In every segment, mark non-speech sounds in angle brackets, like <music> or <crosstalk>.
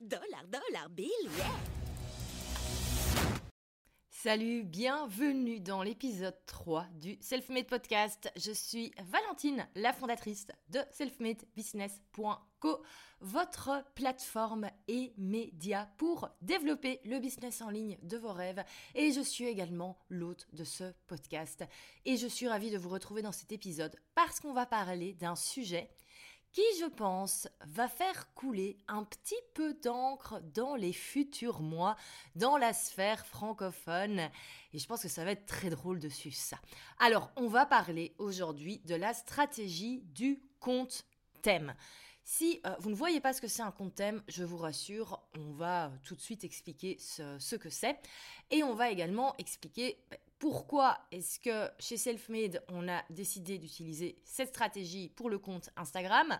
Dollar, dollar, bill, yeah Salut, bienvenue dans l'épisode 3 du Selfmade Podcast. Je suis Valentine, la fondatrice de selfmadebusiness.co, votre plateforme et média pour développer le business en ligne de vos rêves. Et je suis également l'hôte de ce podcast. Et je suis ravie de vous retrouver dans cet épisode parce qu'on va parler d'un sujet qui, je pense, va faire couler un petit peu d'encre dans les futurs mois dans la sphère francophone. Et je pense que ça va être très drôle de suivre ça. Alors, on va parler aujourd'hui de la stratégie du compte thème. Si euh, vous ne voyez pas ce que c'est un compte thème, je vous rassure, on va tout de suite expliquer ce, que c'est. Et on va également expliquer bah, pourquoi est-ce que chez Selfmade, on a décidé d'utiliser cette stratégie pour le compte Instagram?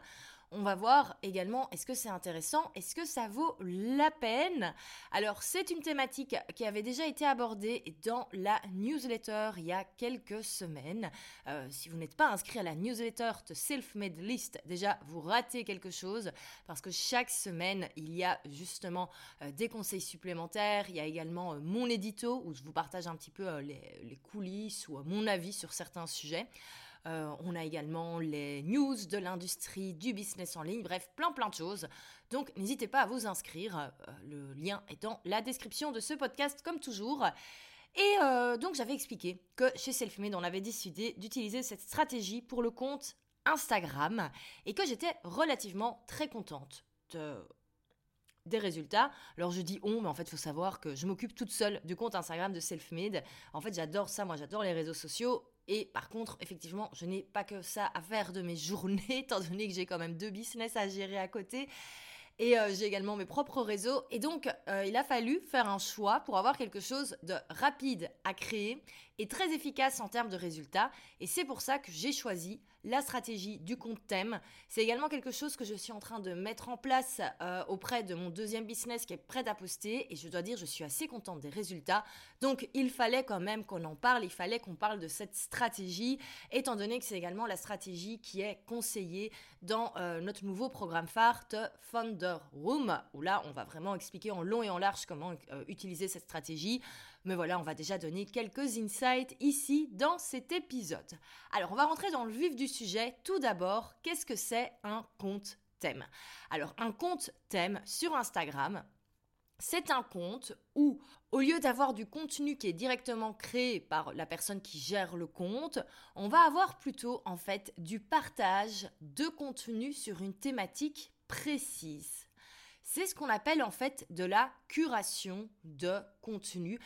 On va voir également est-ce que c'est intéressant, est-ce que ça vaut la peine? Alors c'est une thématique qui avait déjà été abordée dans la newsletter il y a quelques semaines. Euh, si vous n'êtes pas inscrit à la newsletter de Self-Made List, déjà vous ratez quelque chose parce que chaque semaine il y a justement euh, des conseils supplémentaires. Il y a également euh, mon édito où je vous partage un petit peu les coulisses ou mon avis sur certains sujets. Euh, on a également les news de l'industrie du business en ligne, bref, plein plein de choses. Donc n'hésitez pas à vous inscrire, euh, le lien est dans la description de ce podcast comme toujours. Et euh, donc j'avais expliqué que chez Selfmade, on avait décidé d'utiliser cette stratégie pour le compte Instagram et que j'étais relativement très contente des résultats. Alors je dis on, mais en fait, il faut savoir que je m'occupe toute seule du compte Instagram de Selfmade. En fait, j'adore ça, moi j'adore les réseaux sociaux et par contre, effectivement, je n'ai pas que ça à faire de mes <laughs> journées, étant donné que j'ai quand même deux business à gérer à côté. Et euh, j'ai également mes propres réseaux. Et donc, euh, il a fallu faire un choix pour avoir quelque chose de rapide à créer et très efficace en termes de résultats. Et c'est pour ça que j'ai choisi la stratégie du compte thème. C'est également quelque chose que je suis en train de mettre en place euh, auprès de mon deuxième business qui est prêt à poster. Et je dois dire, je suis assez contente des résultats. Donc, il fallait quand même qu'on en parle. Il fallait qu'on parle de cette stratégie, étant donné que c'est également la stratégie qui est conseillée dans euh, notre nouveau programme phare Founder Room, où là, on va vraiment expliquer en long et en large comment euh, utiliser cette stratégie. Mais voilà, on va déjà donner quelques insights ici dans cet épisode. Alors, on va rentrer dans le vif du sujet. Tout d'abord, qu'est-ce que c'est un compte thème? Alors, un compte thème sur Instagram, c'est un compte où, au lieu d'avoir du contenu qui est directement créé par la personne qui gère le compte, on va avoir plutôt en fait du partage de contenu sur une thématique précise. C'est ce qu'on appelle en fait de la curation de contenu.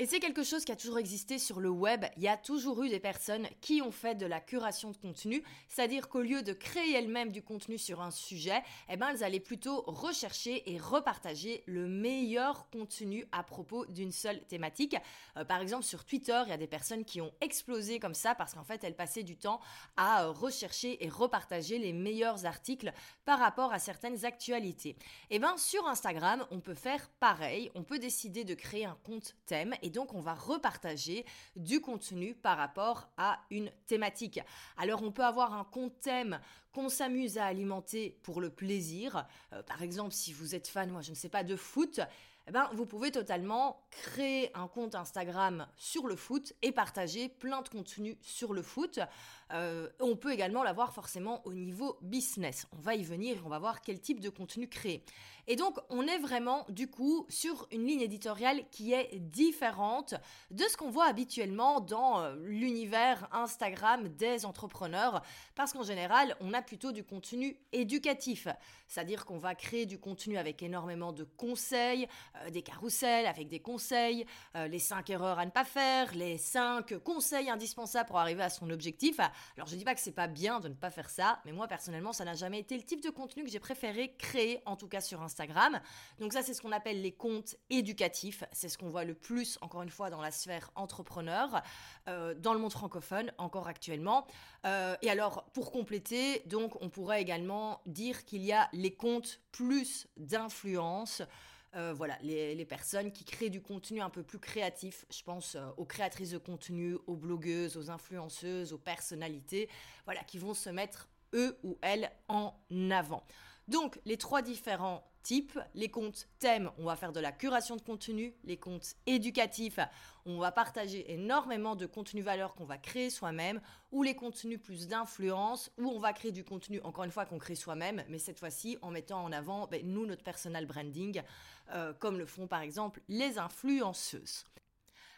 Et c'est quelque chose qui a toujours existé sur le web. Il y a toujours eu des personnes qui ont fait de la curation de contenu, c'est-à-dire qu'au lieu de créer elles-mêmes du contenu sur un sujet, eh ben elles allaient plutôt rechercher et repartager le meilleur contenu à propos d'une seule thématique. Euh, par exemple, sur Twitter, il y a des personnes qui ont explosé comme ça parce qu'en fait, elles passaient du temps à rechercher et repartager les meilleurs articles par rapport à certaines actualités. Eh ben sur Instagram, on peut faire pareil. On peut décider de créer un compte thème donc on va repartager du contenu par rapport à une thématique. Alors on peut avoir un compte thème qu'on s'amuse à alimenter pour le plaisir. Euh, par exemple, si vous êtes fan, moi je ne sais pas, de foot, eh ben, vous pouvez totalement créer un compte Instagram sur le foot et partager plein de contenu sur le foot. Euh, on peut également l'avoir forcément au niveau business. On va y venir, on va voir quel type de contenu créer. Et donc, on est vraiment, du coup, sur une ligne éditoriale qui est différente de ce qu'on voit habituellement dans euh, l'univers Instagram des entrepreneurs, parce qu'en général, on a plutôt du contenu éducatif. C'est-à-dire qu'on va créer du contenu avec énormément de conseils, euh, des carousels avec des conseils, les 5 erreurs à ne pas faire, les 5 conseils indispensables pour arriver à son objectif. Alors, je dis pas que c'est pas bien de ne pas faire ça, mais moi, personnellement, ça n'a jamais été le type de contenu que j'ai préféré créer, en tout cas sur Instagram. Donc ça, c'est ce qu'on appelle les comptes éducatifs. C'est ce qu'on voit le plus, encore une fois, dans la sphère entrepreneur, euh, dans le monde francophone, encore actuellement. Euh, et alors, pour compléter, donc, on pourrait également dire qu'il y a les comptes plus d'influence. Euh, voilà, les, personnes qui créent du contenu un peu plus créatif. Je pense aux créatrices de contenu, aux blogueuses, aux influenceuses, aux personnalités, voilà, qui vont se mettre eux ou elles en avant. Donc, les trois différents types, les comptes thèmes, on va faire de la curation de contenu, les comptes éducatifs, on va partager énormément de contenu valeur qu'on va créer soi-même, ou les contenus plus d'influence, où on va créer du contenu, encore une fois, qu'on crée soi-même, mais cette fois-ci en mettant en avant, ben, nous, notre personal branding, euh, comme le font par exemple les influenceuses.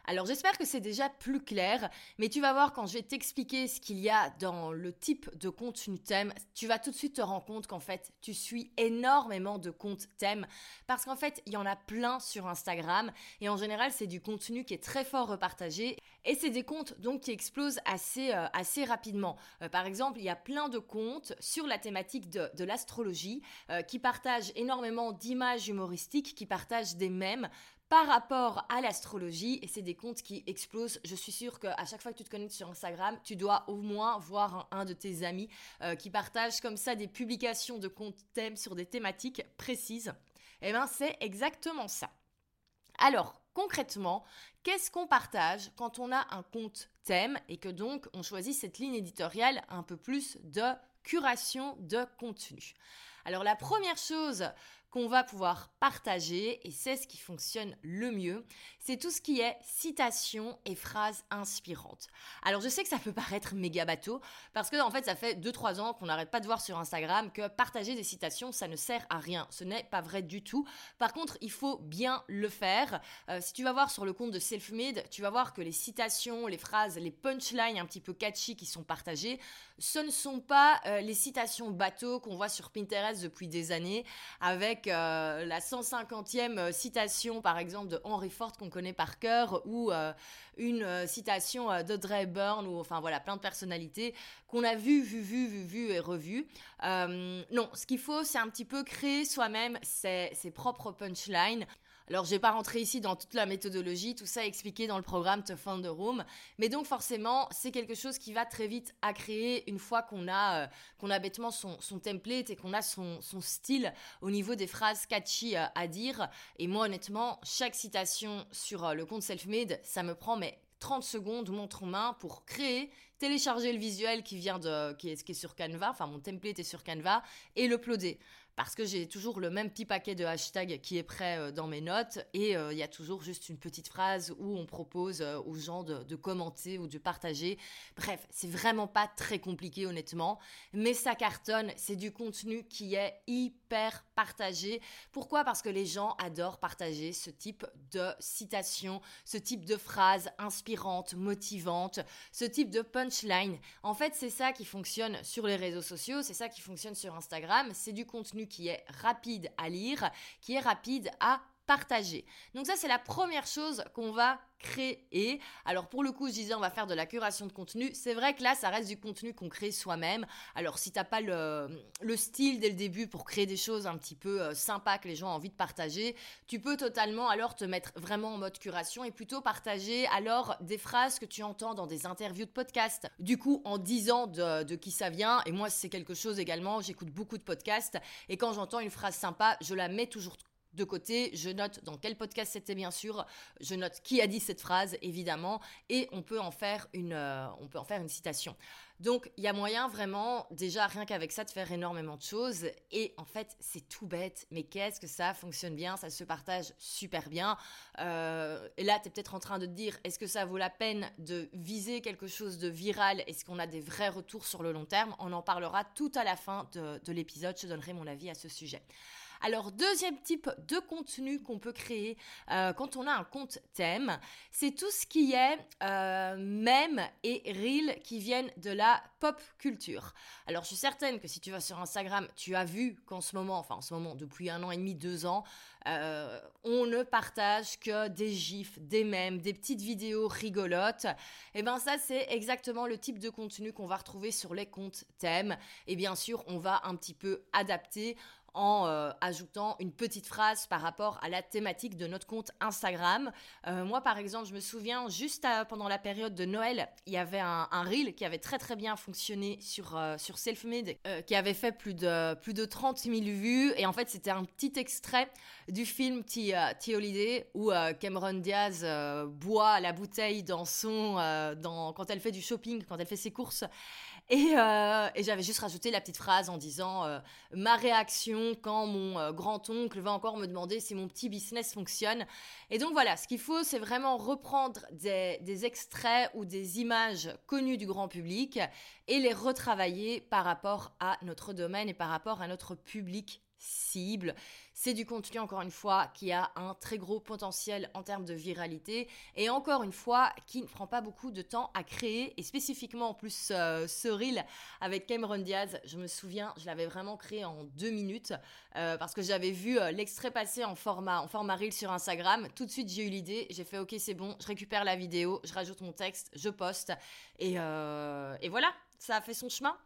Alors j'espère que c'est déjà plus clair, mais tu vas voir quand je vais t'expliquer ce qu'il y a dans le type de contenu thème, tu vas tout de suite te rendre compte qu'en fait tu suis énormément de comptes thèmes parce qu'en fait il y en a plein sur Instagram et en général c'est du contenu qui est très fort repartagé et c'est des comptes donc qui explosent assez, euh, assez rapidement. Euh, par exemple, il y a plein de comptes sur la thématique de, de l'astrologie euh, qui partagent énormément d'images humoristiques, qui partagent des mèmes par rapport à l'astrologie et c'est des comptes qui explosent. Je suis sûre qu'à chaque fois que tu te connectes sur Instagram, tu dois au moins voir un, de tes amis euh, qui partage comme ça des publications de comptes thèmes sur des thématiques précises. Eh bien, c'est exactement ça. Alors, concrètement, qu'est-ce qu'on partage quand on a un compte thème et que donc on choisit cette ligne éditoriale un peu plus de curation de contenu? Alors la première chose qu'on va pouvoir partager, et c'est ce qui fonctionne le mieux, c'est tout ce qui est citations et phrases inspirantes. Alors je sais que ça peut paraître méga bateau, parce que en fait ça fait 2-3 ans qu'on n'arrête pas de voir sur Instagram que partager des citations, ça ne sert à rien. Ce n'est pas vrai du tout. Par contre, il faut bien le faire. Euh, si tu vas voir sur le compte de Selfmade, tu vas voir que les citations, les phrases, les punchlines un petit peu catchy qui sont partagées, ce ne sont pas euh, les citations bateau qu'on voit sur Pinterest depuis des années avec euh, la 150e euh, citation, par exemple, de Henry Ford qu'on connaît par cœur, ou euh, une citation d'Audrey Byrne, ou enfin voilà, plein de personnalités qu'on a vu, vu, vu, vu, vu et revu. non, ce qu'il faut, c'est un petit peu créer soi-même ses propres punchlines. Alors, je vais pas rentrer ici dans toute la méthodologie, tout ça est expliqué dans le programme To Find the Room. Mais donc, forcément, c'est quelque chose qui va très vite à créer une fois qu'on a, euh, qu'on a bêtement son, template et qu'on a son, style au niveau des phrases catchy euh, à dire. Et moi, honnêtement, chaque citation sur euh, le compte Selfmade, ça me prend mais 30 secondes, montre en main pour créer, télécharger le visuel qui vient de, qui est, qui est sur Canva, enfin mon template est sur Canva, et l'uploader parce que j'ai toujours le même petit paquet de hashtags qui est prêt euh, dans mes notes et euh, il y a toujours juste une petite phrase où on propose euh, aux gens de, commenter ou de partager. Bref, c'est vraiment pas très compliqué honnêtement, mais ça cartonne, c'est du contenu qui est hyper partagé. Pourquoi? Parce que les gens adorent partager ce type de citations, ce type de phrases inspirantes, motivantes, ce type de punchline. En fait, c'est ça qui fonctionne sur les réseaux sociaux, c'est ça qui fonctionne sur Instagram, c'est du contenu qui est rapide à lire, qui est rapide à Donc ça, c'est la première chose qu'on va créer. Alors pour le coup, je disais, on va faire de la curation de contenu. C'est vrai que là, ça reste du contenu qu'on crée soi-même. Alors si t'as pas le, le, style dès le début pour créer des choses un petit peu euh, sympas que les gens ont envie de partager, tu peux totalement alors te mettre vraiment en mode curation et plutôt partager alors des phrases que tu entends dans des interviews de podcast. Du coup, en disant de, de qui ça vient, et moi c'est quelque chose également, j'écoute beaucoup de podcasts, et quand j'entends une phrase sympa, je la mets toujours de côté, je note dans quel podcast c'était bien sûr, je note qui a dit cette phrase évidemment, et on peut en faire une, euh, on peut en faire une citation. Donc il y a moyen vraiment, déjà rien qu'avec ça, de faire énormément de choses. Et en fait, c'est tout bête, mais qu'est-ce que ça fonctionne bien, ça se partage super bien. Euh, et là, tu es peut-être en train de te dire, est-ce que ça vaut la peine de viser quelque chose de viral? Est-ce qu'on a des vrais retours sur le long terme? On en parlera tout à la fin de, de l'épisode, je donnerai mon avis à ce sujet. Alors, deuxième type de contenu qu'on peut créer euh, quand on a un compte thème, c'est tout ce qui est euh, et reel qui viennent de la pop culture. Alors, je suis certaine que si tu vas sur Instagram, tu as vu qu'en ce moment, enfin en ce moment, depuis un an et demi, deux ans, euh, on ne partage que des gifs, des mèmes, des petites vidéos rigolotes. Et eh bien ça, c'est exactement le type de contenu qu'on va retrouver sur les comptes thèmes. Et bien sûr, on va un petit peu adapter en euh, ajoutant une petite phrase par rapport à la thématique de notre compte Instagram. Euh, moi, par exemple, je me souviens, juste pendant la période de Noël, il y avait un, reel qui avait très très bien fonctionné sur, euh, sur Selfmade, qui avait fait plus de, plus de 30 000 vues. Et en fait, c'était un petit extrait du film T, Holiday où Cameron Diaz boit la bouteille dans son, dans, quand elle fait du shopping, quand elle fait ses courses. Euh, et, j'avais juste rajouté la petite phrase en disant euh, ma réaction quand mon euh, grand-oncle va encore me demander si mon petit business fonctionne. Et donc voilà, ce qu'il faut, c'est vraiment reprendre des, des, extraits ou des images connues du grand public et les retravailler par rapport à notre domaine et par rapport à notre public cible. C'est du contenu, encore une fois, qui a un très gros potentiel en termes de viralité et encore une fois, qui ne prend pas beaucoup de temps à créer et spécifiquement en plus euh, ce reel avec Cameron Diaz, je me souviens, je l'avais vraiment créé en deux minutes euh, parce que j'avais vu euh, l'extrait passer en format, en format reel sur Instagram. Tout de suite, j'ai eu l'idée, j'ai fait ok, c'est bon, je récupère la vidéo, je rajoute mon texte, je poste et, et voilà, ça a fait son chemin.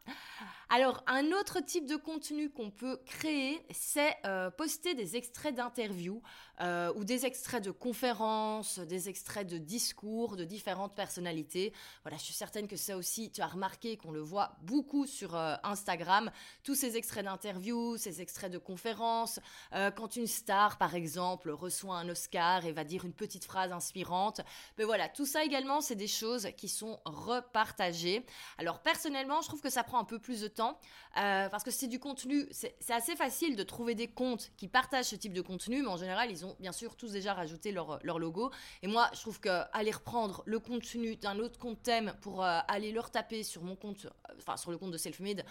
Alors, un autre type de contenu qu'on peut créer, c'est euh, poster des extraits d'interviews euh, ou des extraits de conférences, des extraits de discours de différentes personnalités. Voilà, je suis certaine que ça aussi, tu as remarqué qu'on le voit beaucoup sur euh, Instagram. Tous ces extraits d'interviews, ces extraits de conférences. quand une star, par exemple, reçoit un Oscar et va dire une petite phrase inspirante. Mais voilà, tout ça également, c'est des choses qui sont repartagées. Alors, personnellement, je trouve que ça prend un peu plus de temps euh, parce que c'est du contenu. C'est assez facile de trouver des comptes qui partagent ce type de contenu, mais en général, ils ont bien sûr tous déjà rajouté leur, leur logo. Et moi, je trouve qu'aller reprendre le contenu d'un autre compte thème pour euh, aller le retaper sur mon compte, euh, enfin sur le compte de Selfmade,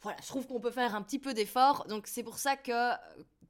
voilà, je trouve qu'on peut faire un petit peu d'effort. Donc c'est pour ça que,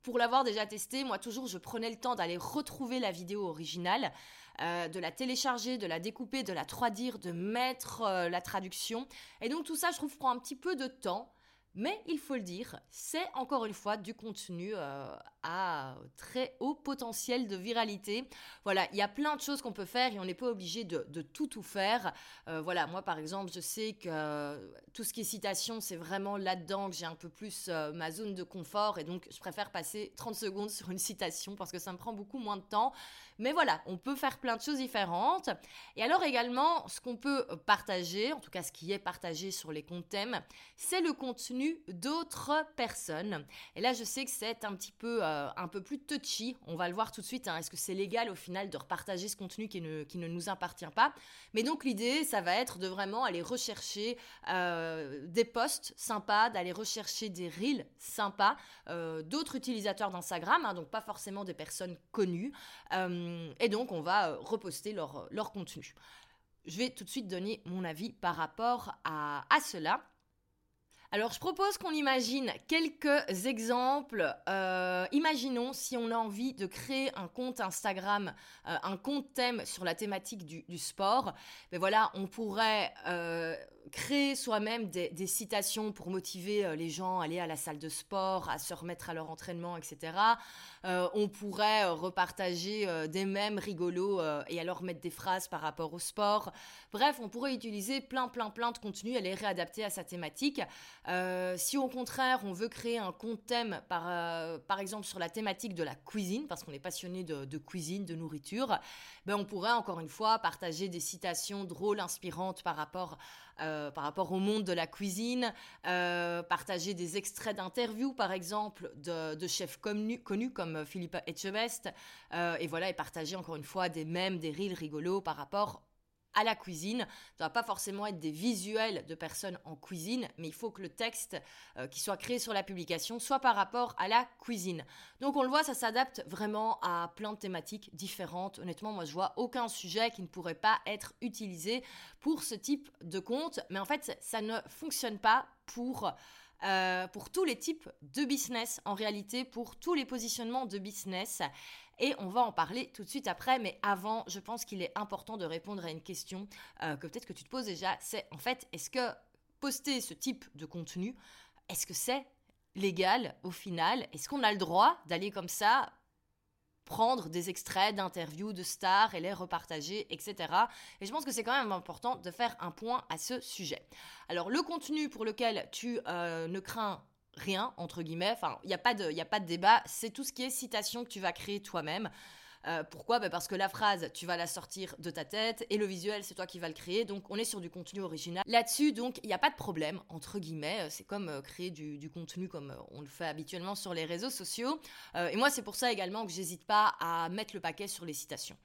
pour l'avoir déjà testé, moi toujours, je prenais le temps d'aller retrouver la vidéo originale. De la télécharger, de la découper, de la 3D, de mettre la traduction. Et donc tout ça, je trouve, prend un petit peu de temps. Mais il faut le dire, c'est encore une fois du contenu euh, à très haut potentiel de viralité. Voilà, il y a plein de choses qu'on peut faire et on n'est pas obligé de, tout tout faire. Euh, voilà, moi par exemple, je sais que euh, tout ce qui est citation, c'est vraiment là-dedans que j'ai un peu plus ma zone de confort et donc je préfère passer 30 secondes sur une citation parce que ça me prend beaucoup moins de temps. Mais voilà, on peut faire plein de choses différentes. Et alors également, ce qu'on peut partager, en tout cas ce qui est partagé sur les comptes thèmes, c'est le contenu d'autres personnes. Et là, je sais que c'est un petit peu, euh, un peu plus touchy. On va le voir tout de suite. Hein. Est-ce que c'est légal au final de repartager ce contenu qui ne, qui ne nous appartient pas? Mais donc l'idée, ça va être de vraiment aller rechercher euh, des posts sympas, d'aller rechercher des reels sympas euh, d'autres utilisateurs d'Instagram, hein, donc pas forcément des personnes connues. Euh, et donc, on va euh, reposter leur, leur contenu. Je vais tout de suite donner mon avis par rapport à, à cela. Alors, je propose qu'on imagine quelques exemples. Euh, imaginons si on a envie de créer un compte Instagram, un compte thème sur la thématique du, sport. Ben voilà, on pourrait créer soi-même des, citations pour motiver euh, les gens à aller à la salle de sport, à se remettre à leur entraînement, etc. Euh, on pourrait euh, repartager des mèmes rigolos et alors mettre des phrases par rapport au sport. Bref, on pourrait utiliser plein, plein, plein de contenus et les réadapter à sa thématique. si au contraire, on veut créer un compte thème, par, par exemple sur la thématique de la cuisine, parce qu'on est passionné de, cuisine, de nourriture, ben on pourrait encore une fois partager des citations drôles, inspirantes par rapport par rapport au monde de la cuisine, partager des extraits d'interviews, par exemple, de, chefs connus, comme Philippe Etchebest, et voilà, et partager encore une fois des mèmes, des reels rigolos par rapport à la cuisine. Ça ne doit pas forcément être des visuels de personnes en cuisine, mais il faut que le texte euh, qui soit créé sur la publication soit par rapport à la cuisine. Donc on le voit, ça s'adapte vraiment à plein de thématiques différentes. Honnêtement, moi je vois aucun sujet qui ne pourrait pas être utilisé pour ce type de compte, mais en fait ça ne fonctionne pas pour euh, pour tous les types de business, en réalité, pour tous les positionnements de business. Et on va en parler tout de suite après, mais avant, je pense qu'il est important de répondre à une question euh, que peut-être que tu te poses déjà, c'est en fait, est-ce que poster ce type de contenu, est-ce que c'est légal au final? Est-ce qu'on a le droit d'aller comme ça prendre des extraits d'interviews de stars et les repartager, etc. Et je pense que c'est quand même important de faire un point à ce sujet. Alors le contenu pour lequel tu euh, ne crains rien, entre guillemets, enfin, il n'y a, pas de, a pas de débat, c'est tout ce qui est citation que tu vas créer toi-même. Euh, pourquoi? Bah, Parce que la phrase, tu vas la sortir de ta tête et le visuel, c'est toi qui vas le créer. Donc, on est sur du contenu original. Là-dessus, donc, il n'y a pas de problème, entre guillemets. C'est comme euh, créer du, contenu comme euh, on le fait habituellement sur les réseaux sociaux. et moi, c'est pour ça également que j'hésite pas à mettre le paquet sur les citations.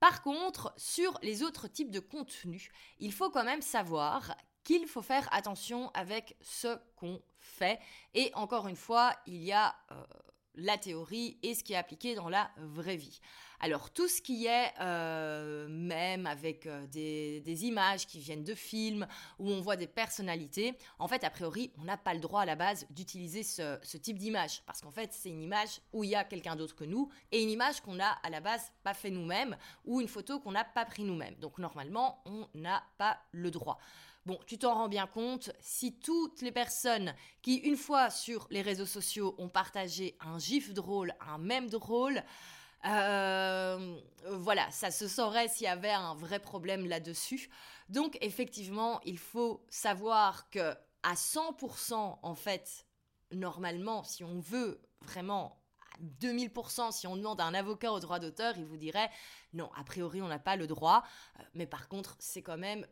Par contre, sur les autres types de contenus, il faut quand même savoir qu'il faut faire attention avec ce qu'on fait. Et encore une fois, il y a la théorie et ce qui est appliqué dans la vraie vie. Alors tout ce qui est euh, même avec euh, des, images qui viennent de films, où on voit des personnalités, en fait a priori on n'a pas le droit à la base d'utiliser ce, type d'image, parce qu'en fait c'est une image où il y a quelqu'un d'autre que nous, et une image qu'on a à la base pas fait nous-mêmes, ou une photo qu'on n'a pas pris nous-mêmes. Donc normalement on n'a pas le droit. Bon, tu t'en rends bien compte, si toutes les personnes qui, une fois sur les réseaux sociaux, ont partagé un gif drôle, un même drôle, euh, voilà, ça se saurait s'il y avait un vrai problème là-dessus. Donc, effectivement, il faut savoir que à 100%, en fait, normalement, si on veut vraiment à 2000%, si on demande à un avocat au droit d'auteur, il vous dirait non, a priori, on n'a pas le droit. Euh, mais par contre, c'est quand même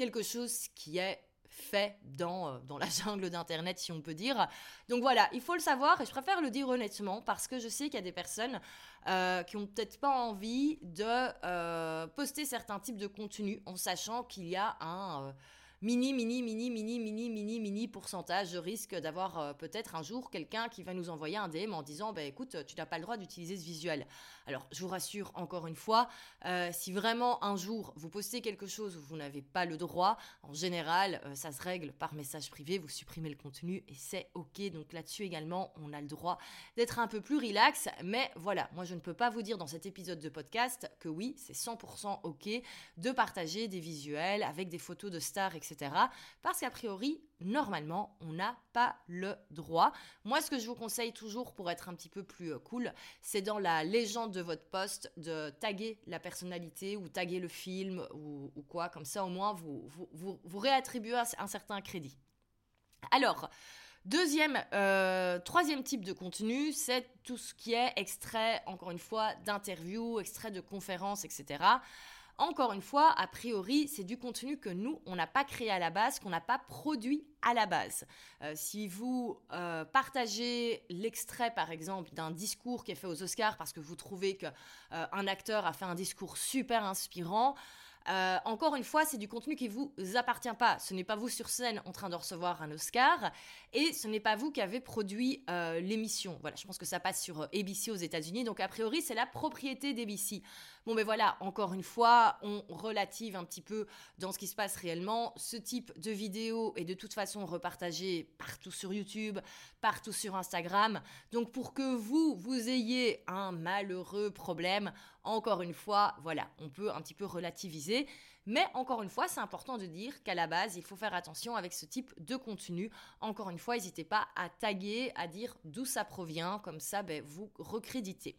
quelque chose qui est fait dans, euh, dans la jungle d'Internet, si on peut dire. Donc voilà, il faut le savoir et je préfère le dire honnêtement parce que je sais qu'il y a des personnes euh, qui ont peut-être pas envie de euh, poster certains types de contenus en sachant qu'il y a un mini, mini, mini, mini, mini, mini, mini pourcentage de risque d'avoir peut-être un jour quelqu'un qui va nous envoyer un DM en disant bah, écoute, tu n'as pas le droit d'utiliser ce visuel. Alors, je vous rassure encore une fois, euh, si vraiment un jour vous postez quelque chose où vous n'avez pas le droit, en général, euh, ça se règle par message privé, vous supprimez le contenu et c'est ok. Donc là-dessus également, on a le droit d'être un peu plus relax. Mais voilà, moi je ne peux pas vous dire dans cet épisode de podcast que oui, c'est 100% ok de partager des visuels avec des photos de stars, etc parce qu'a priori, normalement, on n'a pas le droit. Moi, ce que je vous conseille toujours pour être un petit peu plus euh, cool, c'est dans la légende de votre poste de taguer la personnalité ou taguer le film ou, quoi. Comme ça, au moins, vous, vous, réattribuez un, certain crédit. Alors, Deuxième, euh, troisième type de contenu, c'est tout ce qui est extrait, encore une fois, d'interviews, extrait de conférences, etc. Encore une fois, a priori, c'est du contenu que nous, on n'a pas créé à la base, qu'on n'a pas produit à la base. Euh, si vous euh, partagez l'extrait, par exemple, d'un discours qui est fait aux Oscars parce que vous trouvez qu'un euh, acteur a fait un discours super inspirant, encore une fois, c'est du contenu qui vous appartient pas. Ce n'est pas vous sur scène en train de recevoir un Oscar et ce n'est pas vous qui avez produit l'émission. Voilà, je pense que ça passe sur ABC aux États-Unis, donc a priori c'est la propriété d'ABC. Bon, mais voilà, encore une fois, on relative un petit peu dans ce qui se passe réellement. Ce type de vidéo est de toute façon repartagé partout sur YouTube, partout sur Instagram. Donc pour que vous, vous ayez un malheureux problème, encore une fois, voilà, on peut un petit peu relativiser. Mais encore une fois, c'est important de dire qu'à la base, il faut faire attention avec ce type de contenu. Encore une fois, n'hésitez pas à taguer, à dire d'où ça provient, comme ça, ben, vous recréditez.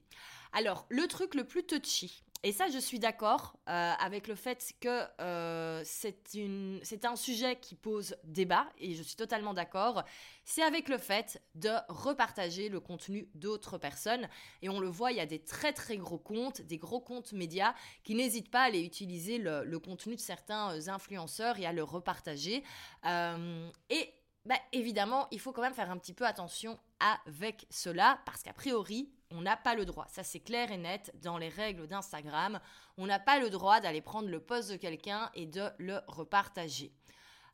Alors, le truc le plus touchy, et ça, je suis d'accord euh, avec le fait que euh, c'est un sujet qui pose débat, et je suis totalement d'accord. C'est avec le fait de repartager le contenu d'autres personnes. Et on le voit, il y a des très très gros comptes, des gros comptes médias qui n'hésitent pas à aller utiliser le, contenu de certains euh, influenceurs et à le repartager. et bah, évidemment, il faut quand même faire un petit peu attention avec cela, parce qu'a priori, on n'a pas le droit. Ça, c'est clair et net dans les règles d'Instagram. On n'a pas le droit d'aller prendre le poste de quelqu'un et de le repartager.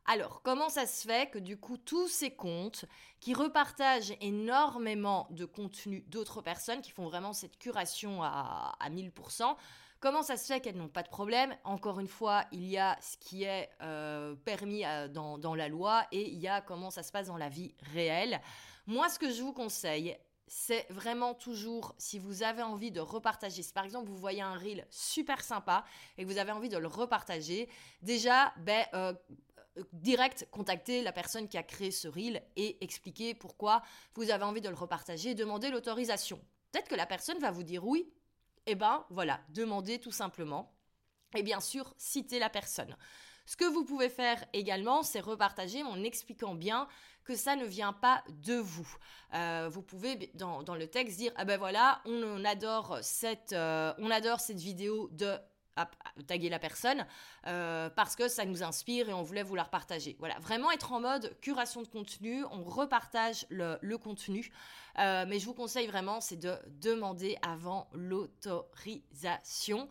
Alors, comment ça se fait que du coup, tous ces comptes qui repartagent énormément de contenu d'autres personnes, qui font vraiment cette curation à, 1000%, comment ça se fait qu'elles n'ont pas de problème? Encore une fois, il y a ce qui est euh, permis euh, dans, dans la loi et il y a comment ça se passe dans la vie réelle. Moi, ce que je vous conseille, c'est vraiment toujours, si vous avez envie de repartager, si par exemple vous voyez un reel super sympa et que vous avez envie de le repartager, déjà, ben, euh, euh, direct contacter la personne qui a créé ce reel et expliquer pourquoi vous avez envie de le repartager et demander l'autorisation. Peut-être que la personne va vous dire oui. Eh ben voilà, demandez tout simplement. Et bien sûr, citez la personne. Ce que vous pouvez faire également, c'est repartager en expliquant bien que ça ne vient pas de vous. Euh, vous pouvez dans, le texte dire ah ben voilà, on, adore cette, euh, adore cette vidéo de taguer la personne euh, parce que ça nous inspire et on voulait vous la repartager. Voilà, vraiment être en mode curation de contenu, on repartage le contenu, mais je vous conseille vraiment c'est de demander avant l'autorisation.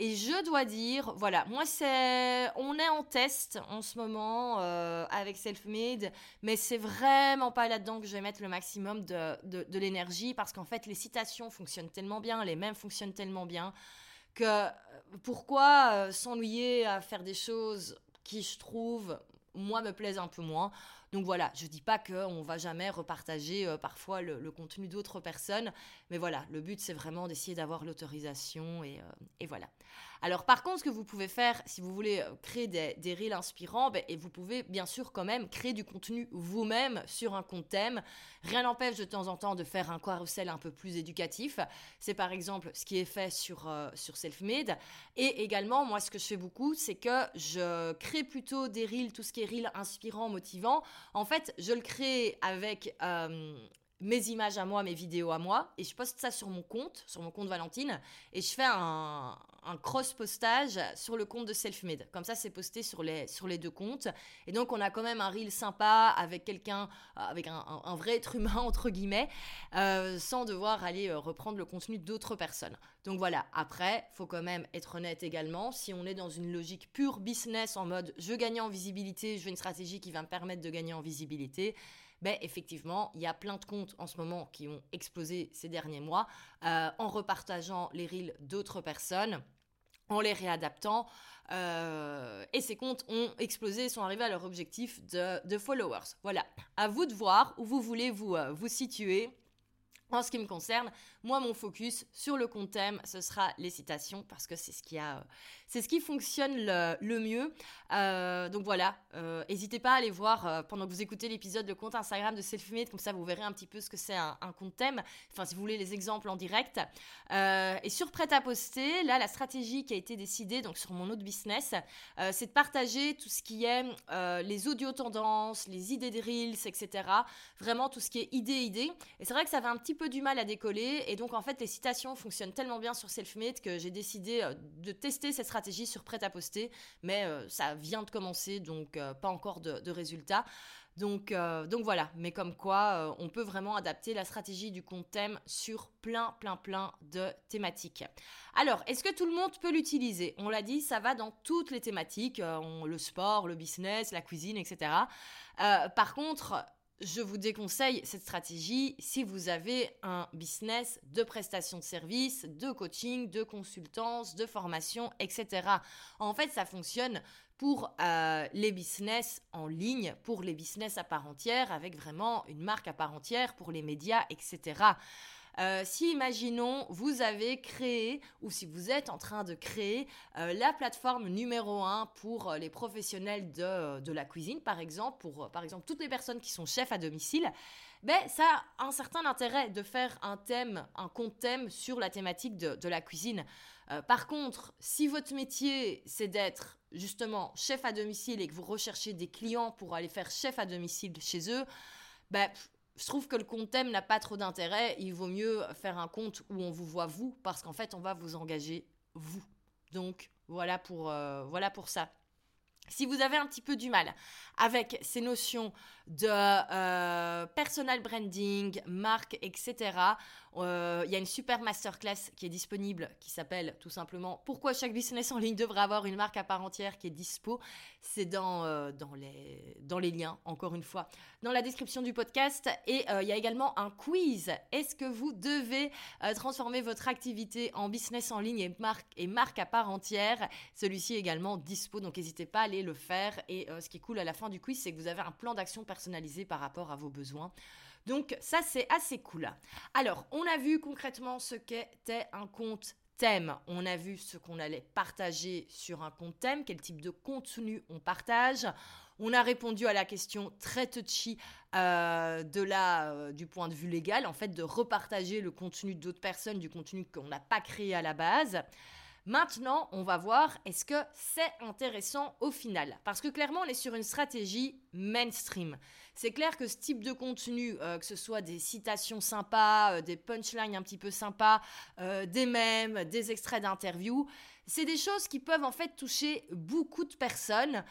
Et je dois dire, voilà, moi c'est, on est en test en ce moment euh, avec Selfmade, mais c'est vraiment pas là-dedans que je vais mettre le maximum de, de, l'énergie parce qu'en fait les citations fonctionnent tellement bien, les mêmes fonctionnent tellement bien que euh, pourquoi euh, s'ennuyer à faire des choses qui je trouve moi me plaisent un peu moins? Donc voilà, je dis pas qu'on va jamais repartager euh, parfois le, contenu d'autres personnes, mais voilà, le but c'est vraiment d'essayer d'avoir l'autorisation et, euh, voilà. Alors par contre, ce que vous pouvez faire, si vous voulez euh, créer des, des reels inspirants, ben, et vous pouvez bien sûr quand même créer du contenu vous-même sur un compte thème. Rien n'empêche de temps en temps de faire un carousel un peu plus éducatif. C'est par exemple ce qui est fait sur, sur Selfmade. Et également, moi ce que je fais beaucoup, c'est que je crée plutôt des reels, tout ce qui est reels inspirants, motivants, en fait, je le crée avec euh, mes images à moi, mes vidéos à moi, et je poste ça sur mon compte, sur mon compte Valentine, et je fais un, cross-postage sur le compte de Selfmade. Comme ça, c'est posté sur les, sur les deux comptes. Et donc, on a quand même un reel sympa avec quelqu'un, euh, avec un, vrai être humain, <laughs> entre guillemets, euh, sans devoir aller reprendre le contenu d'autres personnes. Donc voilà, après, faut quand même être honnête également. Si on est dans une logique pure business en mode je veux gagner en visibilité, je veux une stratégie qui va me permettre de gagner en visibilité, ben, effectivement, il y a plein de comptes en ce moment qui ont explosé ces derniers mois euh, en repartageant les reels d'autres personnes en les réadaptant. Euh, et ces comptes ont explosé, sont arrivés à leur objectif de, followers. Voilà, à vous de voir où vous voulez vous, euh, vous situer. En ce qui me concerne, moi, mon focus sur le compte thème, ce sera les citations parce que c'est ce qui a, c'est ce qui fonctionne le, mieux. Euh, donc voilà, euh, n'hésitez pas à aller voir euh, pendant que vous écoutez l'épisode le compte Instagram de Selfmade, comme ça vous verrez un petit peu ce que c'est un, compte thème. Enfin, si vous voulez les exemples en direct. et sur prêt à poster, là, la stratégie qui a été décidée donc sur mon autre business, c'est de partager tout ce qui est les audio tendances, les idées de reels, etc. Vraiment tout ce qui est idée-idée. Et c'est vrai que ça avait un petit peu du mal à décoller. Et donc en fait, les citations fonctionnent tellement bien sur Selfmade que j'ai décidé de tester cette stratégie sur prêt à poster, mais euh, ça vient de commencer, donc euh, pas encore de, résultats. Donc, euh, donc voilà, mais comme quoi on peut vraiment adapter la stratégie du compte thème sur plein, plein, plein de thématiques. Alors, est-ce que tout le monde peut l'utiliser? On l'a dit, ça va dans toutes les thématiques, le sport, le business, la cuisine, etc. par contre, je vous déconseille cette stratégie si vous avez un business de prestation de services, de coaching, de consultance, de formation, etc. En fait, ça fonctionne pour euh, les business en ligne, pour les business à part entière, avec vraiment une marque à part entière, pour les médias, etc. Euh, si, imaginons, vous avez créé, ou si vous êtes en train de créer euh, la plateforme numéro un pour les professionnels de, la cuisine, par exemple, pour par exemple toutes les personnes qui sont chefs à domicile, ben, ça a un certain intérêt de faire un thème, un compte thème sur la thématique de, de la cuisine. par contre, si votre métier, c'est d'être justement chef à domicile et que vous recherchez des clients pour aller faire chef à domicile chez eux, ben, je trouve que le compte thème n'a pas trop d'intérêt. Il vaut mieux faire un compte où on vous voit vous, parce qu'en fait, on va vous engager vous. Donc, voilà pour, euh, voilà pour ça. Si vous avez un petit peu du mal avec ces notions de euh, personal branding, marque, etc., euh, il y a une super masterclass qui est disponible qui s'appelle tout simplement Pourquoi chaque business en ligne devrait avoir une marque à part entière qui est dispo? C'est dans, euh, dans, les, liens, encore une fois, dans la description du podcast. Et il y a également un quiz. Est-ce que vous devez transformer votre activité en business en ligne et marque, et marque à part entière? Celui-ci est également dispo, donc n'hésitez pas à aller le faire. Et ce qui est cool à la fin du quiz, c'est que vous avez un plan d'action personnalisé par rapport à vos besoins. Donc ça, c'est assez cool. Alors, on a vu concrètement ce qu'était un compte thème. On a vu ce qu'on allait partager sur un compte thème, quel type de contenu on partage. On a répondu à la question très touchy euh, de la, euh, du point de vue légal, en fait, de repartager le contenu d'autres personnes, du contenu qu'on n'a pas créé à la base. Maintenant, on va voir est-ce que c'est intéressant au final? Parce que clairement, on est sur une stratégie mainstream. C'est clair que ce type de contenu, euh, que ce soit des citations sympas, euh, des punchlines un petit peu sympas, euh, des mèmes, des extraits d'interviews, c'est des choses qui peuvent en fait toucher beaucoup de personnes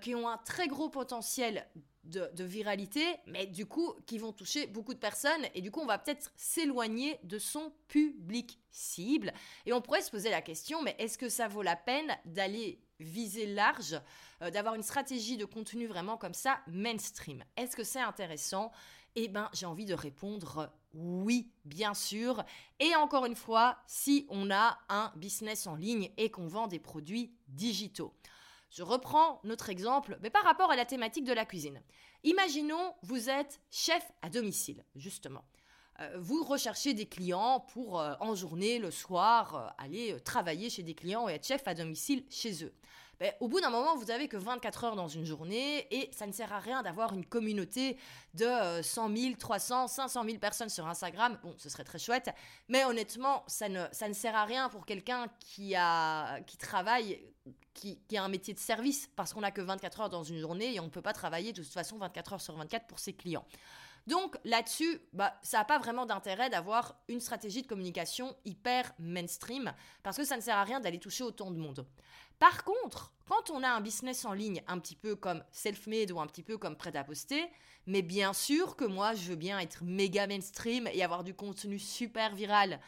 qui ont un très gros potentiel de, viralité, mais du coup, qui vont toucher beaucoup de personnes, et du coup, on va peut-être s'éloigner de son public cible. Et on pourrait se poser la question, mais est-ce que ça vaut la peine d'aller viser large, euh, d'avoir une stratégie de contenu vraiment comme ça, mainstream? Est-ce que c'est intéressant? Eh bien, j'ai envie de répondre oui, bien sûr. Et encore une fois, si on a un business en ligne et qu'on vend des produits digitaux. Je reprends notre exemple, mais par rapport à la thématique de la cuisine. Imaginons, vous êtes chef à domicile, justement. Euh, vous recherchez des clients pour euh, en journée, le soir, euh, aller travailler chez des clients et être chef à domicile chez eux. Ben, au bout d'un moment, vous avez que 24 heures dans une journée et ça ne sert à rien d'avoir une communauté de 100 000, 300, 500 000 personnes sur Instagram. Bon, ce serait très chouette, mais honnêtement, ça ne, ça ne sert à rien pour quelqu'un qui, a, qui travaille qui, qui, a un métier de service parce qu'on n'a que 24 heures dans une journée et on ne peut pas travailler de toute façon 24 heures sur 24 pour ses clients. Donc là-dessus, bah, ça n'a pas vraiment d'intérêt d'avoir une stratégie de communication hyper mainstream parce que ça ne sert à rien d'aller toucher autant de monde. Par contre, quand on a un business en ligne un petit peu comme self-made ou un petit peu comme prêt à poster, mais bien sûr que moi je veux bien être méga mainstream et avoir du contenu super viral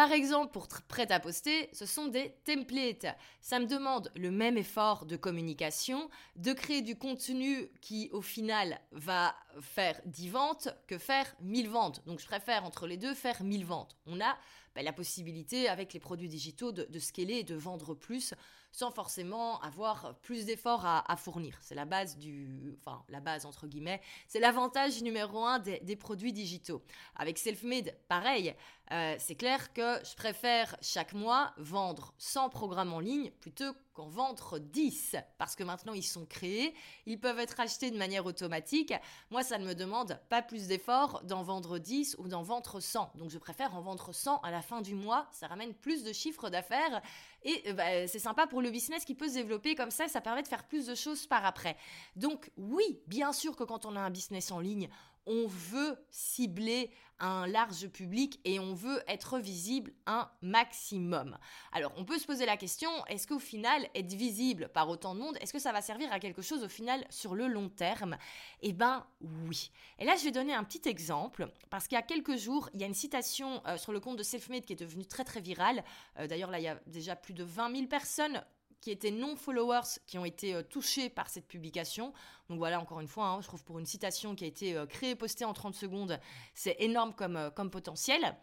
par exemple, pour prêt à poster, ce sont des templates. Ça me demande le même effort de communication, de créer du contenu qui, au final, va faire 10 ventes que faire 1000 ventes. Donc, je préfère entre les deux faire 1000 ventes. On a bah, la possibilité, avec les produits digitaux, de, de scaler et de vendre plus sans forcément avoir plus d'efforts à, fournir. C'est la base du, enfin la base entre guillemets, c'est l'avantage numéro un des, produits digitaux. Avec Selfmade, pareil, euh, c'est clair que je préfère chaque mois vendre 100 programmes en ligne plutôt qu'en vendre 10 parce que maintenant ils sont créés, ils peuvent être achetés de manière automatique. Moi, ça ne me demande pas plus d'efforts d'en vendre 10 ou d'en vendre 100. Donc je préfère en vendre 100 à la fin du mois, ça ramène plus de chiffres d'affaires et euh, bah, c'est sympa pour le business qui peut se développer comme ça, ça permet de faire plus de choses par après. Donc oui, bien sûr que quand on a un business en ligne, on veut cibler un large public et on veut être visible un maximum. Alors on peut se poser la question, est-ce qu'au final, être visible par autant de monde, est-ce que ça va servir à quelque chose au final sur le long terme? Eh ben oui. Et là je vais donner un petit exemple, parce qu'il y a quelques jours, il y a une citation euh, sur le compte de Selfmade qui est devenue très très virale. Euh, d'ailleurs là il y a déjà plus de 20 000 personnes qui étaient non-followers qui ont été euh, touchés par cette publication. Donc voilà, encore une fois, hein, je trouve pour une citation qui a été euh, créée, postée en 30 secondes, c'est énorme comme, euh, comme potentiel.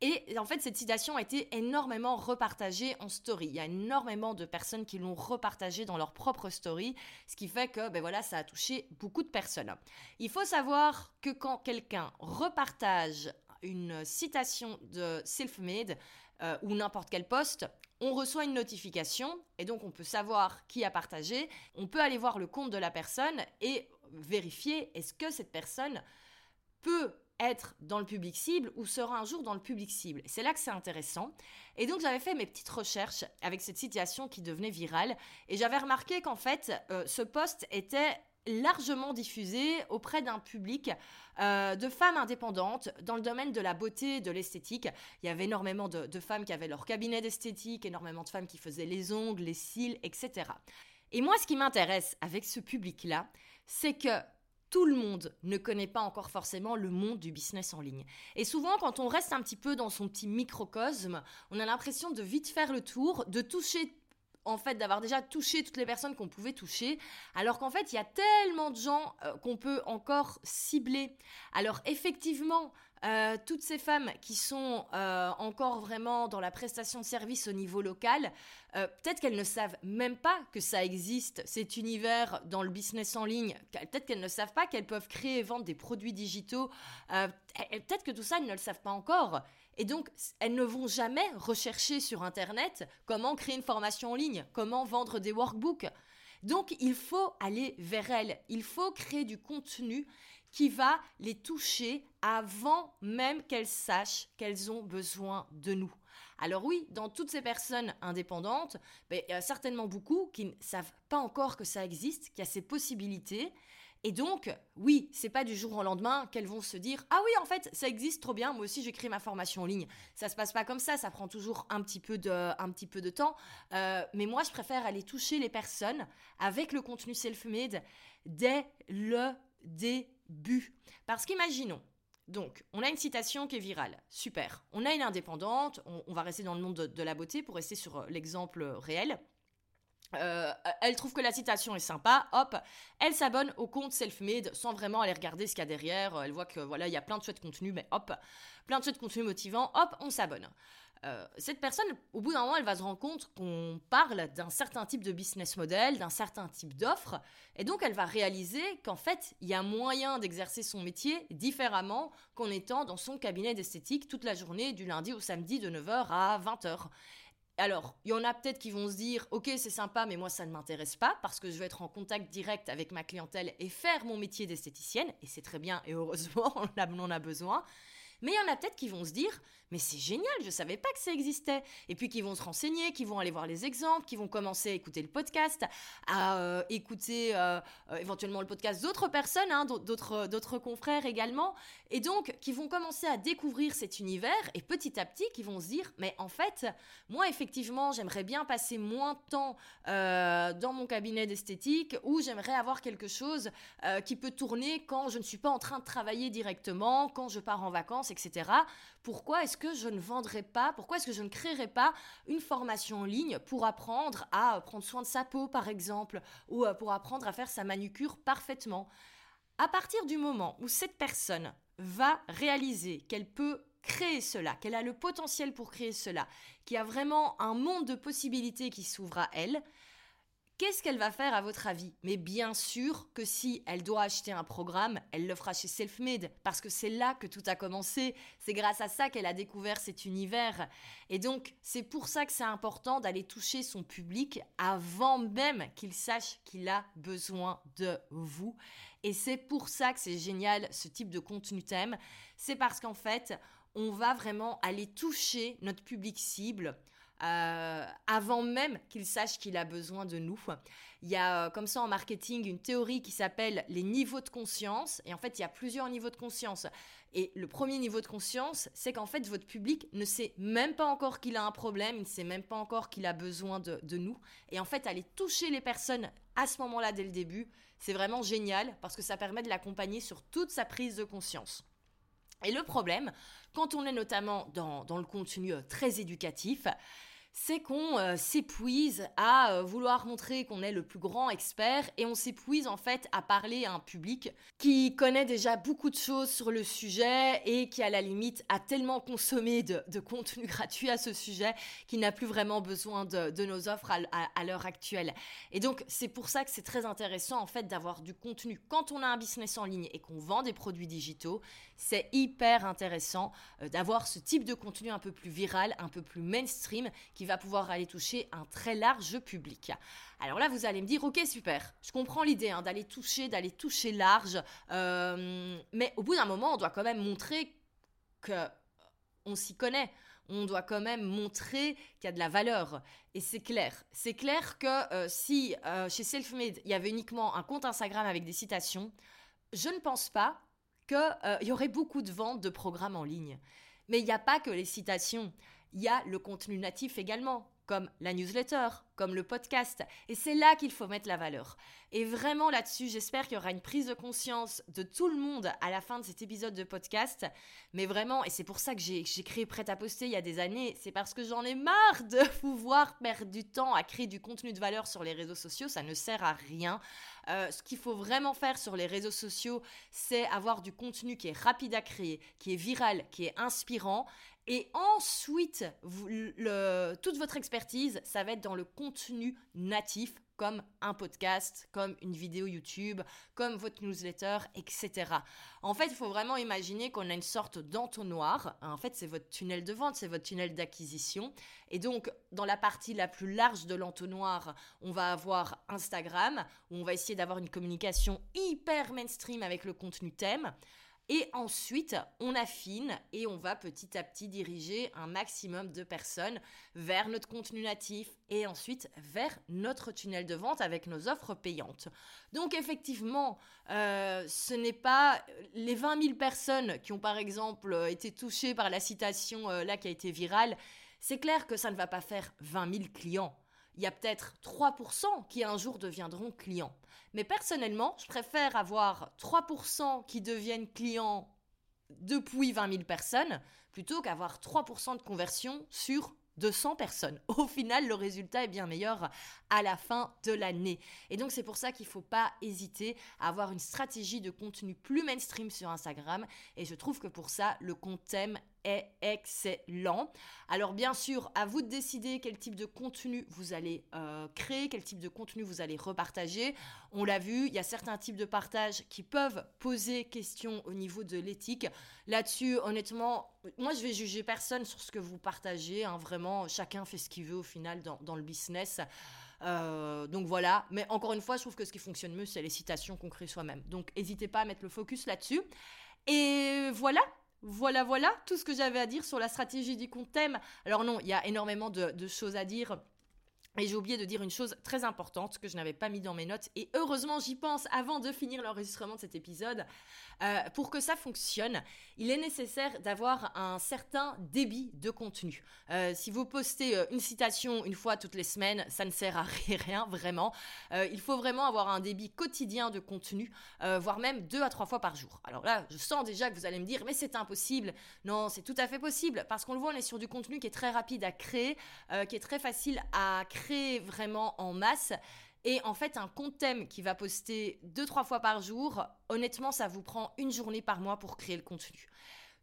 Et en fait, cette citation a été énormément repartagée en story. Il y a énormément de personnes qui l'ont repartagée dans leur propre story, ce qui fait que ben voilà, ça a touché beaucoup de personnes. Il faut savoir que quand quelqu'un repartage une citation de Selfmade euh, ou n'importe quel poste, on reçoit une notification et donc on peut savoir qui a partagé. On peut aller voir le compte de la personne et vérifier est-ce que cette personne peut être dans le public cible ou sera un jour dans le public cible. C'est là que c'est intéressant. Et donc j'avais fait mes petites recherches avec cette situation qui devenait virale et j'avais remarqué qu'en fait euh, ce poste était largement diffusé auprès d'un public euh, de femmes indépendantes dans le domaine de la beauté, de l'esthétique. Il y avait énormément de, de femmes qui avaient leur cabinet d'esthétique, énormément de femmes qui faisaient les ongles, les cils, etc. Et moi, ce qui m'intéresse avec ce public-là, c'est que tout le monde ne connaît pas encore forcément le monde du business en ligne. Et souvent, quand on reste un petit peu dans son petit microcosme, on a l'impression de vite faire le tour, de toucher en fait d'avoir déjà touché toutes les personnes qu'on pouvait toucher, alors qu'en fait il y a tellement de gens euh, qu'on peut encore cibler. Alors effectivement, euh, toutes ces femmes qui sont euh, encore vraiment dans la prestation de service au niveau local, peut-être qu'elles ne savent même pas que ça existe, cet univers dans le business en ligne. Peut-être qu'elles ne savent pas qu'elles peuvent créer et vendre des produits digitaux. peut-être que tout ça, elles ne le savent pas encore. Et donc, elles ne vont jamais rechercher sur Internet comment créer une formation en ligne, comment vendre des workbooks. Donc, il faut aller vers elles. Il faut créer du contenu qui va les toucher avant même qu'elles sachent qu'elles ont besoin de nous. Alors oui, dans toutes ces personnes indépendantes, ben, il y a certainement beaucoup qui ne savent pas encore que ça existe, qu'il y a ces possibilités, et donc, oui, c'est pas du jour au lendemain qu'elles vont se dire ah oui en fait ça existe trop bien, moi aussi j'ai créé ma formation en ligne. Ça se passe pas comme ça, ça prend toujours un petit peu de, un petit peu de temps. Euh, mais moi je préfère aller toucher les personnes avec le contenu self-made dès le début. Parce qu'imaginons, donc, on a une citation qui est virale. Super. On a une indépendante. On, va rester dans le monde de la beauté pour rester sur euh, l'exemple réel. Euh, elle trouve que la citation est sympa, hop, elle s'abonne au compte Selfmade sans vraiment aller regarder ce qu'il y a derrière. Elle voit que voilà, il y a plein de chouettes contenus, mais hop, plein de chouettes contenus motivants, hop, on s'abonne. Euh, cette personne, au bout d'un moment, elle va se rendre compte qu'on parle d'un certain type de business model, d'un certain type d'offre, et donc elle va réaliser qu'en fait, il y a moyen d'exercer son métier différemment qu'en étant dans son cabinet d'esthétique toute la journée, du lundi au samedi, de 9h à 20h. Alors, il y en a peut-être qui vont se dire, ok, c'est sympa, mais moi, ça ne m'intéresse pas parce que je vais être en contact direct avec ma clientèle et faire mon métier d'esthéticienne, et c'est très bien, et heureusement, <laughs> on en a besoin. Mais il y en a peut-être qui vont se dire, mais c'est génial, je savais pas que ça existait. Et puis qui vont se renseigner, qui vont aller voir les exemples, qui vont commencer à écouter le podcast, à euh, écouter euh, euh, éventuellement le podcast d'autres personnes, hein, d'autres, d'autres confrères également, et donc qui vont commencer à découvrir cet univers et petit à petit qui vont se dire, mais en fait, moi effectivement, j'aimerais bien passer moins de temps dans mon cabinet d'esthétique ou j'aimerais avoir quelque chose qui peut tourner quand je ne suis pas en train de travailler directement, quand je pars en vacances, etc. Pourquoi est-ce que je ne vendrais pas, pourquoi est-ce que je ne créerais pas une formation en ligne pour apprendre à prendre soin de sa peau, par exemple, ou euh, pour apprendre à faire sa manucure parfaitement? À partir du moment où cette personne va réaliser qu'elle peut créer cela, qu'elle a le potentiel pour créer cela, qu'il y a vraiment un monde de possibilités qui s'ouvre à elle, Qu'est-ce qu'elle va faire à votre avis? Mais bien sûr que si elle doit acheter un programme, elle le fera chez Selfmade parce que c'est là que tout a commencé. C'est grâce à ça qu'elle a découvert cet univers. Et donc, c'est pour ça que c'est important d'aller toucher son public avant même qu'il sache qu'il a besoin de vous. Et c'est pour ça que c'est génial ce type de contenu thème. C'est parce qu'en fait, on va vraiment aller toucher notre public cible euh, avant même qu'il sache qu'il a besoin de nous. Il y a euh, comme ça en marketing une théorie qui s'appelle les niveaux de conscience. Et en fait, il y a plusieurs niveaux de conscience. Et le premier niveau de conscience, c'est qu'en fait, votre public ne sait même pas encore qu'il a un problème, il ne sait même pas encore qu'il a besoin de, de nous. Et en fait, aller toucher les personnes à ce moment-là dès le début, c'est vraiment génial parce que ça permet de l'accompagner sur toute sa prise de conscience. Et le problème, quand on est notamment dans, le contenu euh, très éducatif, c'est qu'on euh, s'épuise à euh, vouloir montrer qu'on est le plus grand expert et on s'épuise en fait à parler à un public qui connaît déjà beaucoup de choses sur le sujet et qui à la limite a tellement consommé de, contenu <laughs> gratuit à ce sujet qu'il n'a plus vraiment besoin de, nos offres à, l'heure actuelle. Et donc c'est pour ça que c'est très intéressant en fait d'avoir du contenu quand on a un business en ligne et qu'on vend des produits digitaux. C'est hyper intéressant euh, d'avoir ce type de contenu un peu plus viral, un peu plus mainstream va pouvoir aller toucher un très large public. Alors là, vous allez me dire, ok, super, je comprends l'idée hein, d'aller toucher, d'aller toucher large, euh, mais au bout d'un moment, on doit quand même montrer que euh, on s'y connaît. On doit quand même montrer qu'il y a de la valeur. Et c'est clair. C'est clair que euh, si chez Selfmade, il y avait uniquement un compte Instagram avec des citations, je ne pense pas qu'il y aurait beaucoup de ventes de programmes en ligne. Mais il n'y a pas que les citations il y a le contenu natif également, comme la newsletter, comme le podcast. Et c'est là qu'il faut mettre la valeur. Et vraiment là-dessus, j'espère qu'il y aura une prise de conscience de tout le monde à la fin de cet épisode de podcast. Mais vraiment, et c'est pour ça que j'ai créé Prêt à poster il y a des années, c'est parce que j'en ai marre de <laughs> pouvoir perdre du temps à créer du contenu de valeur sur les réseaux sociaux. Ça ne sert à rien. Euh, ce qu'il faut vraiment faire sur les réseaux sociaux, c'est avoir du contenu qui est rapide à créer, qui est viral, qui est inspirant et ensuite, toute votre expertise, ça va être dans le contenu natif, comme un podcast, comme une vidéo YouTube, comme votre newsletter, etc. En fait, il faut vraiment imaginer qu'on a une sorte d'entonnoir. En fait, c'est votre tunnel de vente, c'est votre tunnel d'acquisition. Et donc, dans la partie la plus large de l'entonnoir, on va avoir Instagram, où on va essayer d'avoir une communication hyper mainstream avec le contenu thème. Et ensuite, on affine et on va petit à petit diriger un maximum de personnes vers notre contenu natif et ensuite vers notre tunnel de vente avec nos offres payantes. Donc effectivement, euh, ce n'est pas les 20 000 personnes qui ont par exemple été touchées par la citation euh, là qui a été virale. C'est clair que ça ne va pas faire 20 000 clients il y a peut-être 3% qui un jour deviendront clients. Mais personnellement, je préfère avoir 3% qui deviennent clients depuis 20 000 personnes plutôt qu'avoir 3% de conversion sur 200 personnes. <laughs> Au final, le résultat est bien meilleur à la fin de l'année. Et donc, c'est pour ça qu'il ne faut pas hésiter à avoir une stratégie de contenu plus mainstream sur Instagram. Et je trouve que pour ça, le compte thème excellent. Alors bien sûr, à vous de décider quel type de contenu vous allez euh, créer, quel type de contenu vous allez repartager. On l'a vu, il y a certains types de partages qui peuvent poser question au niveau de l'éthique. Là-dessus, honnêtement, moi je vais juger personne sur ce que vous partagez. Hein. vraiment, chacun fait ce qu'il veut au final dans, le business. Euh, donc voilà, mais encore une fois, je trouve que ce qui fonctionne mieux, c'est les citations qu'on crée soi-même. Donc n'hésitez pas à mettre le focus là-dessus. Et voilà, voilà, voilà, tout ce que j'avais à dire sur la stratégie du compte thème. Alors non, il y a énormément de, choses à dire. Et j'ai oublié de dire une chose très importante que je n'avais pas mis dans mes notes. Et heureusement, j'y pense avant de finir l'enregistrement de cet épisode. Euh, pour que ça fonctionne, il est nécessaire d'avoir un certain débit de contenu. Euh, si vous postez euh, une citation une fois toutes les semaines, ça ne sert à <laughs> rien vraiment. il faut vraiment avoir un débit quotidien de contenu, voire même deux à trois fois par jour. Alors là, je sens déjà que vous allez me dire, mais c'est impossible. Non, c'est tout à fait possible parce qu'on le voit, on est sur du contenu qui est très rapide à créer, qui est très facile à créer vraiment en masse. Et en fait, un compte thème qui va poster deux, trois fois par jour, honnêtement, ça vous prend une journée par mois pour créer le contenu.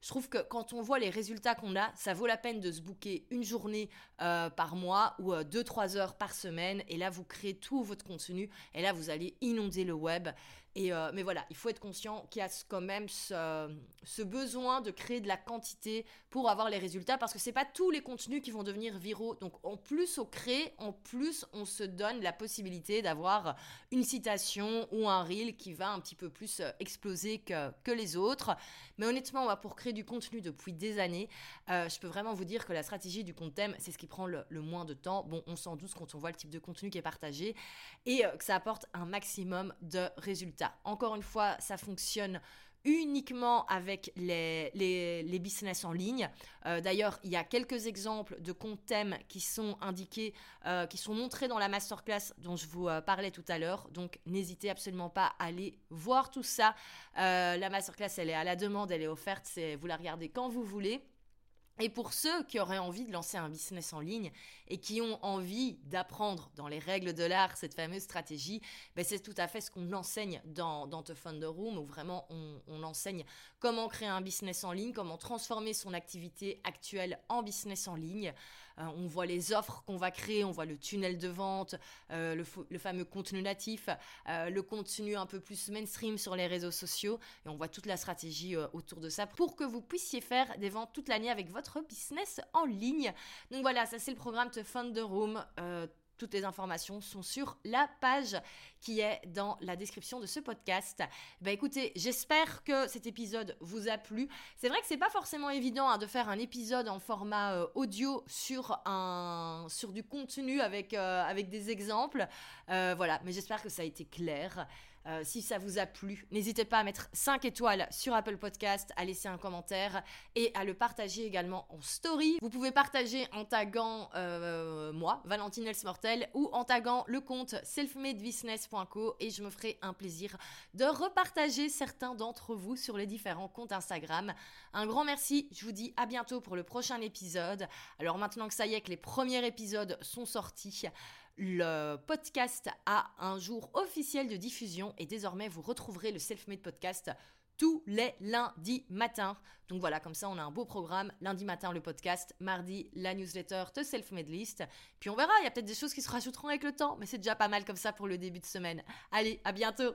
Je trouve que quand on voit les résultats qu'on a, ça vaut la peine de se booker une journée euh, par mois ou euh, deux, trois heures par semaine. Et là, vous créez tout votre contenu. Et là, vous allez inonder le web. Euh, mais voilà, il faut être conscient qu'il y a quand même ce, besoin de créer de la quantité pour avoir les résultats parce que c'est pas tous les contenus qui vont devenir viraux. Donc en plus on crée, en plus on se donne la possibilité d'avoir une citation ou un reel qui va un petit peu plus euh, exploser que, les autres. Mais honnêtement, pour créer du contenu depuis des années, euh, je peux vraiment vous dire que la stratégie du compte thème, c'est ce qui prend le, moins de temps. Bon, on s'en doute quand on voit le type de contenu qui est partagé et que ça apporte un maximum de résultats. Encore une fois, ça fonctionne uniquement avec les, business en ligne. Euh, d'ailleurs, il y a quelques exemples de comptes thèmes qui sont indiqués, euh, qui sont montrés dans la masterclass dont je vous euh, parlais tout à l'heure. Donc, n'hésitez absolument pas à aller voir tout ça. la masterclass, elle est à la demande, elle est offerte. Vous la regardez quand vous voulez. Et pour ceux qui auraient envie de lancer un business en ligne et qui ont envie d'apprendre dans les règles de l'art cette fameuse stratégie, ben c'est tout à fait ce qu'on enseigne dans, dans The Thunder Room, où vraiment on, on, enseigne comment créer un business en ligne, comment transformer son activité actuelle en business en ligne. Euh, on voit les offres qu'on va créer, on voit le tunnel de vente, euh, le, fameux contenu natif, euh, le contenu un peu plus mainstream sur les réseaux sociaux, et on voit toute la stratégie autour de ça pour que vous puissiez faire des ventes toute l'année avec votre business en ligne. Donc voilà, ça c'est le programme The Room. Toutes les informations sont sur la page qui est dans la description de ce podcast. Bah écoutez, j'espère que cet épisode vous a plu. C'est vrai que c'est pas forcément évident hein, de faire un épisode en format euh, audio sur du contenu avec euh, des exemples. Euh, voilà, mais j'espère que ça a été clair. Euh, si ça vous a plu, n'hésitez pas à mettre 5 étoiles sur Apple Podcast, à laisser un commentaire et à le partager également en story. Vous pouvez partager en taguant euh, moi, Valentine Elsmortel, ou en taguant le compte selfmadebusiness.co et je me ferai un plaisir de repartager certains d'entre vous sur les différents comptes Instagram. Un grand merci, je vous dis à bientôt pour le prochain épisode. Alors maintenant que ça y est, que les premiers épisodes sont sortis, le podcast a un jour officiel de diffusion et désormais vous retrouverez le Self-Made Podcast tous les lundis matins. Donc voilà, comme ça on a un beau programme. Lundi matin le podcast, mardi la newsletter The Self-Made List. Puis on verra, il y a peut-être des choses qui se rajouteront avec le temps, mais c'est déjà pas mal comme ça pour le début de semaine. Allez, à bientôt